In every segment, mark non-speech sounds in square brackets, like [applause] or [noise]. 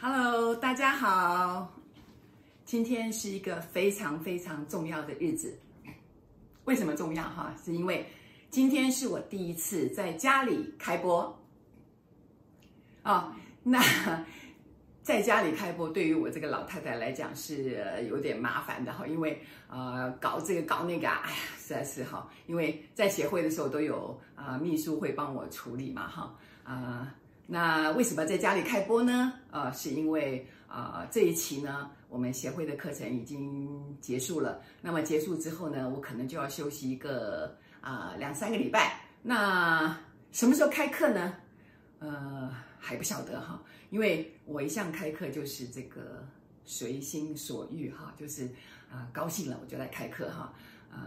Hello，大家好，今天是一个非常非常重要的日子。为什么重要哈？是因为今天是我第一次在家里开播。哦，那。在家里开播，对于我这个老太太来讲是有点麻烦的哈，因为呃搞这个搞那个，哎呀，实在是哈，因为在协会的时候都有啊、秘书会帮我处理嘛哈啊、那为什么在家里开播呢？呃，是因为啊、这一期呢，我们协会的课程已经结束了，那么结束之后呢，我可能就要休息一个啊、两三个礼拜，那什么时候开课呢？呃，还不晓得哈。因为我一向开课就是这个随心所欲哈，就是啊、高兴了我就来开课哈，呃、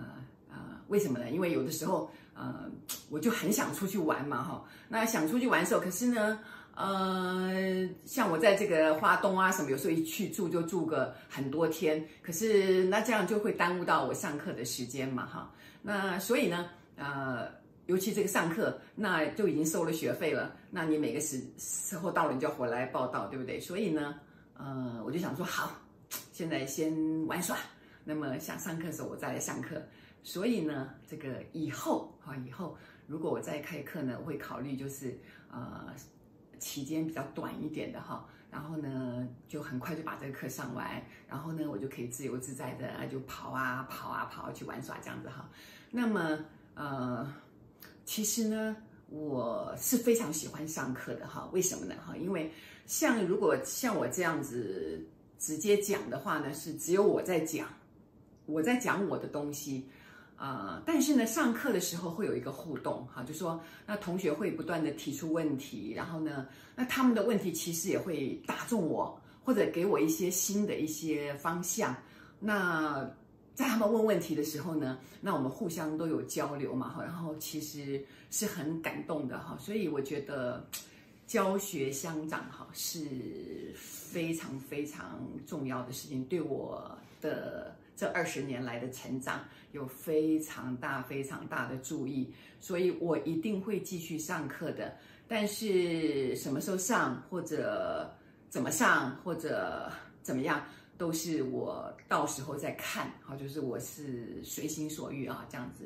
呃、为什么呢？因为有的时候呃我就很想出去玩嘛哈，那想出去玩的时候，可是呢呃像我在这个花东啊什么，有时候一去住就住个很多天，可是那这样就会耽误到我上课的时间嘛哈，那所以呢呃。尤其这个上课，那就已经收了学费了。那你每个时时候到了，你就要回来报到，对不对？所以呢，呃，我就想说，好，现在先玩耍。那么想上课的时候，我再来上课。所以呢，这个以后哈，以后如果我再开课呢，我会考虑就是呃期间比较短一点的哈。然后呢，就很快就把这个课上完。然后呢，我就可以自由自在的就跑啊跑啊跑去玩耍这样子哈。那么呃。其实呢，我是非常喜欢上课的哈。为什么呢？哈，因为像如果像我这样子直接讲的话呢，是只有我在讲，我在讲我的东西啊，呃。但是呢，上课的时候会有一个互动哈，就说那同学会不断的提出问题，然后呢，那他们的问题其实也会打中我，或者给我一些新的一些方向。那在他们问问题的时候呢，那我们互相都有交流嘛，哈，然后其实是很感动的哈，所以我觉得教学相长哈是非常非常重要的事情，对我的这二十年来的成长有非常大非常大的助益，所以我一定会继续上课的，但是什么时候上或者怎么上或者怎么样。都是我到时候再看，好，就是我是随心所欲啊，这样子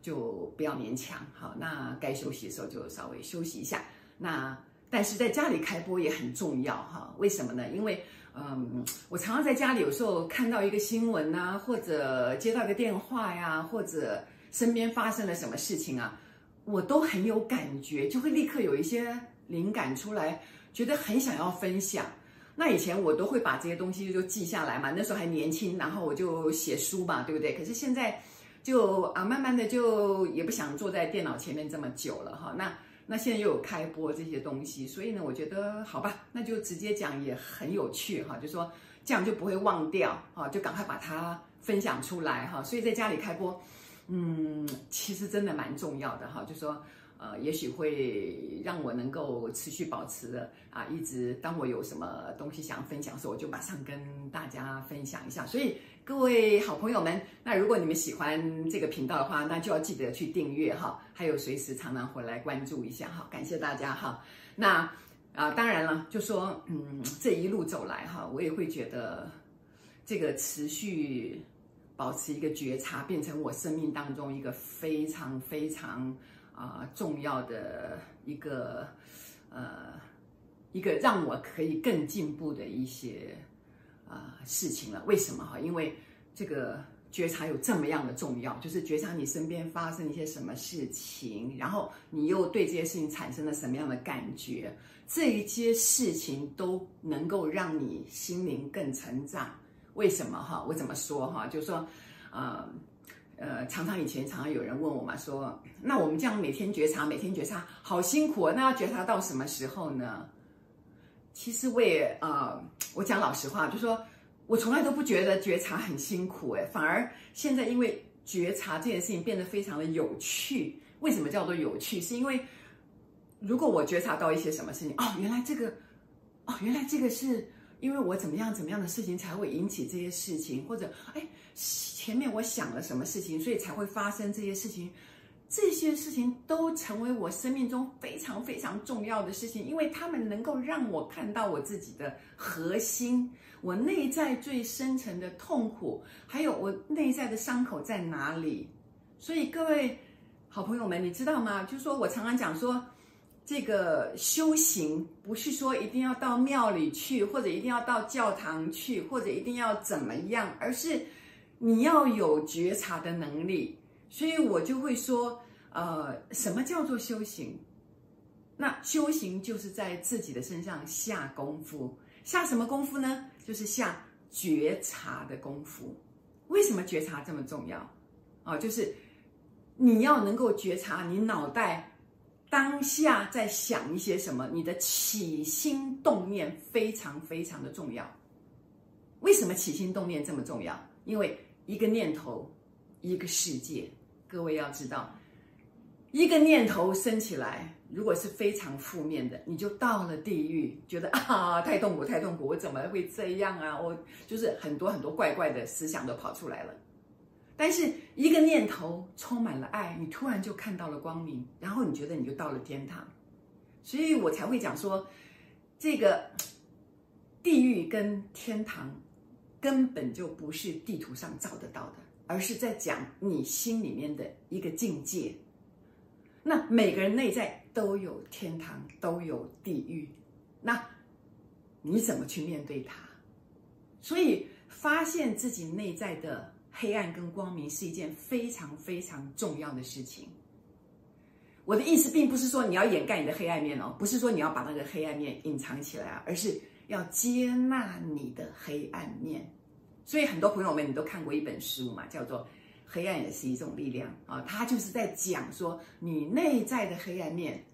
就不要勉强，好，那该休息的时候就稍微休息一下。那但是在家里开播也很重要哈，为什么呢？因为嗯，我常常在家里有时候看到一个新闻啊，或者接到一个电话呀，或者身边发生了什么事情啊，我都很有感觉，就会立刻有一些灵感出来，觉得很想要分享。那以前我都会把这些东西就记下来嘛，那时候还年轻，然后我就写书嘛，对不对？可是现在就啊，慢慢的就也不想坐在电脑前面这么久了哈。那那现在又有开播这些东西，所以呢，我觉得好吧，那就直接讲也很有趣哈，就说这样就不会忘掉哈，就赶快把它分享出来哈。所以在家里开播，嗯，其实真的蛮重要的哈，就说。呃，也许会让我能够持续保持的啊，一直当我有什么东西想分享的时候，我就马上跟大家分享一下。所以各位好朋友们，那如果你们喜欢这个频道的话，那就要记得去订阅哈，还有随时常常回来关注一下哈，感谢大家哈。那啊，当然了，就说嗯，这一路走来哈，我也会觉得这个持续保持一个觉察，变成我生命当中一个非常非常。啊、重要的一个，呃，一个让我可以更进步的一些啊、呃、事情了。为什么哈？因为这个觉察有这么样的重要，就是觉察你身边发生一些什么事情，然后你又对这些事情产生了什么样的感觉，这一些事情都能够让你心灵更成长。为什么哈？我怎么说哈？就是说，啊、呃，常常以前常常有人问我嘛，说那我们这样每天觉察，每天觉察，好辛苦啊！那要觉察到什么时候呢？其实我也、呃，我讲老实话，就说我从来都不觉得觉察很辛苦，哎，反而现在因为觉察这件事情变得非常的有趣。为什么叫做有趣？是因为如果我觉察到一些什么事情，哦，原来这个，哦，原来这个是。因为我怎么样怎么样的事情才会引起这些事情，或者哎，前面我想了什么事情，所以才会发生这些事情。这些事情都成为我生命中非常非常重要的事情，因为他们能够让我看到我自己的核心，我内在最深层的痛苦，还有我内在的伤口在哪里。所以各位好朋友们，你知道吗？就是说我常常讲说，这个修行不是说一定要到庙里去，或者一定要到教堂去，或者一定要怎么样，而是你要有觉察的能力。所以我就会说，呃，什么叫做修行？那修行就是在自己的身上下功夫，下什么功夫呢？就是下觉察的功夫。为什么觉察这么重要？啊、就是你要能够觉察你脑袋当下在想一些什么，你的起心动念非常非常的重要。为什么起心动念这么重要？因为一个念头。一个世界，各位要知道，一个念头生起来，如果是非常负面的，你就到了地狱，觉得啊，太痛苦，太痛苦，我怎么会这样啊？我就是很多很多怪怪的思想都跑出来了。但是一个念头充满了爱，你突然就看到了光明，然后你觉得你就到了天堂。所以我才会讲说，这个 [tsk] 地狱跟天堂根本就不是地图上找得到的。而是在讲你心里面的一个境界。那每个人内在都有天堂，都有地狱。那你怎么去面对它？所以发现自己内在的黑暗跟光明是一件非常非常重要的事情。我的意思并不是说你要掩盖你的黑暗面哦，不是说你要把那个黑暗面隐藏起来啊，而是要接纳你的黑暗面。所以很多朋友们，你都看过一本书嘛，叫做《黑暗也是一种力量》啊，它就是在讲说你内在的黑暗面，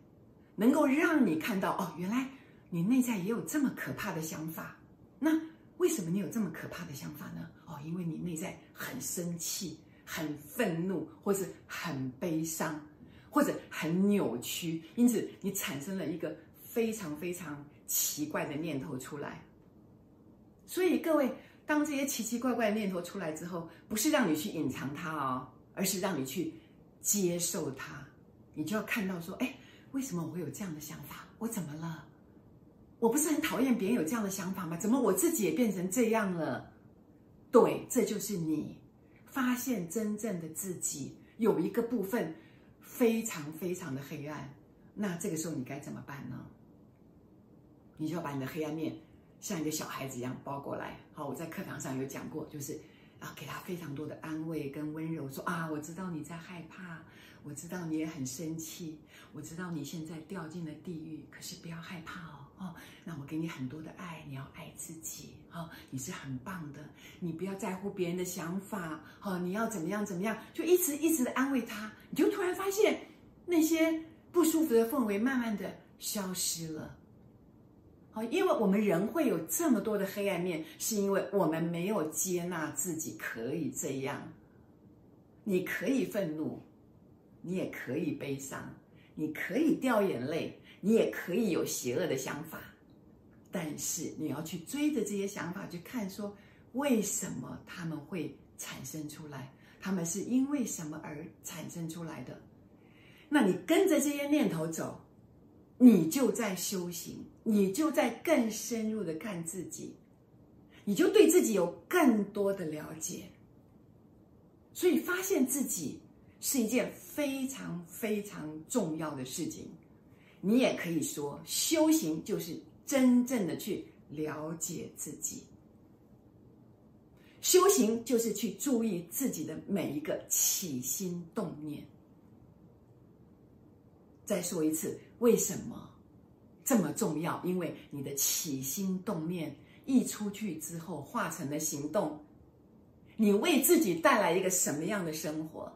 能够让你看到哦，原来你内在也有这么可怕的想法。那为什么你有这么可怕的想法呢？哦，因为你内在很生气、很愤怒，或是很悲伤，或者很扭曲，因此你产生了一个非常非常奇怪的念头出来。所以各位。当这些奇奇怪怪的念头出来之后，不是让你去隐藏它哦，而是让你去接受它。你就要看到说，哎，为什么我会有这样的想法？我怎么了？我不是很讨厌别人有这样的想法吗？怎么我自己也变成这样了？对，这就是你发现真正的自己有一个部分非常非常的黑暗。那这个时候你该怎么办呢？你就要把你的黑暗面。像一个小孩子一样抱过来，好，我在课堂上有讲过，就是啊，给他非常多的安慰跟温柔，说啊，我知道你在害怕，我知道你也很生气，我知道你现在掉进了地狱，可是不要害怕哦，哦，那我给你很多的爱，你要爱自己，哦，你是很棒的，你不要在乎别人的想法，哦，你要怎么样怎么样，就一直一直的安慰他，你就突然发现那些不舒服的氛围慢慢的消失了。好，因为我们人会有这么多的黑暗面，是因为我们没有接纳自己可以这样。你可以愤怒，你也可以悲伤，你可以掉眼泪，你也可以有邪恶的想法。但是你要去追着这些想法去看，说为什么他们会产生出来？他们是因为什么而产生出来的？那你跟着这些念头走。你就在修行，你就在更深入的看自己，你就对自己有更多的了解。所以发现自己是一件非常非常重要的事情。你也可以说，修行就是真正的去了解自己。修行就是去注意自己的每一个起心动念。再说一次。为什么这么重要？因为你的起心动念一出去之后，化成了行动，你为自己带来一个什么样的生活，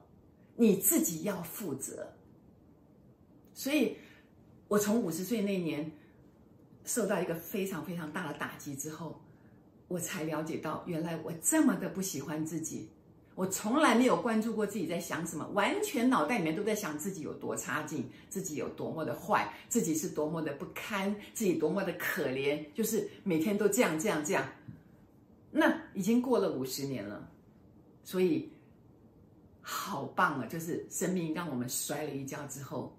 你自己要负责。所以，我从五十岁那年受到一个非常非常大的打击之后，我才了解到，原来我这么的不喜欢自己，我从来没有关注过自己在想什么，完全脑袋里面都在想自己有多差劲，自己有多么的坏，自己是多么的不堪，自己多么的可怜，就是每天都这样这样这样。那已经过了五十年了，所以好棒啊！就是生命让我们摔了一跤之后，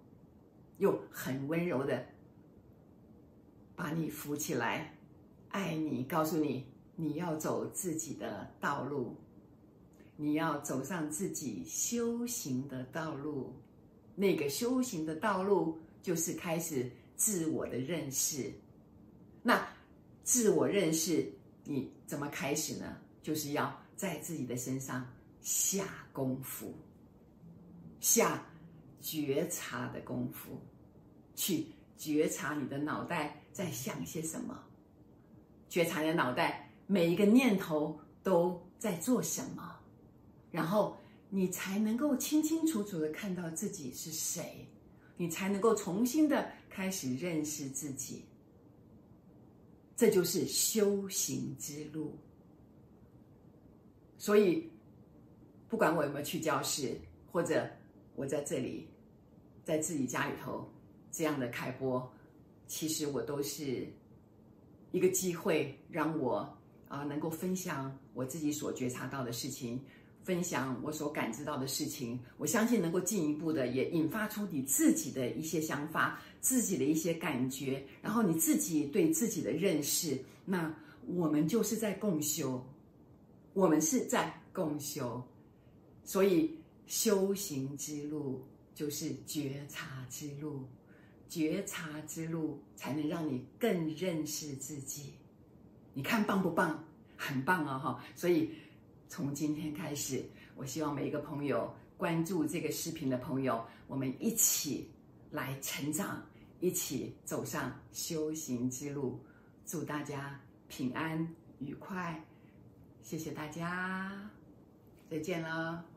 又很温柔的把你扶起来，爱你，告诉你你要走自己的道路，你要走上自己修行的道路。那个修行的道路就是开始自我的认识。那自我认识。你怎么开始呢？就是要在自己的身上下功夫，下觉察的功夫，去觉察你的脑袋在想些什么，觉察你的脑袋每一个念头都在做什么，然后你才能够清清楚楚的看到自己是谁，你才能够重新的开始认识自己。这就是修行之路。所以，不管我有没有去教室，或者我在这里，在自己家里头这样的开播，其实我都是一个机会，让我啊能够分享我自己所觉察到的事情。分享我所感知到的事情，我相信能够进一步的也引发出你自己的一些想法、自己的一些感觉，然后你自己对自己的认识。那我们就是在共修，我们是在共修，所以修行之路就是觉察之路，觉察之路才能让你更认识自己。你看棒不棒？很棒哦，哈！所以。从今天开始，我希望每一个朋友关注这个视频的朋友，我们一起来成长，一起走上修行之路。祝大家平安愉快，谢谢大家，再见了。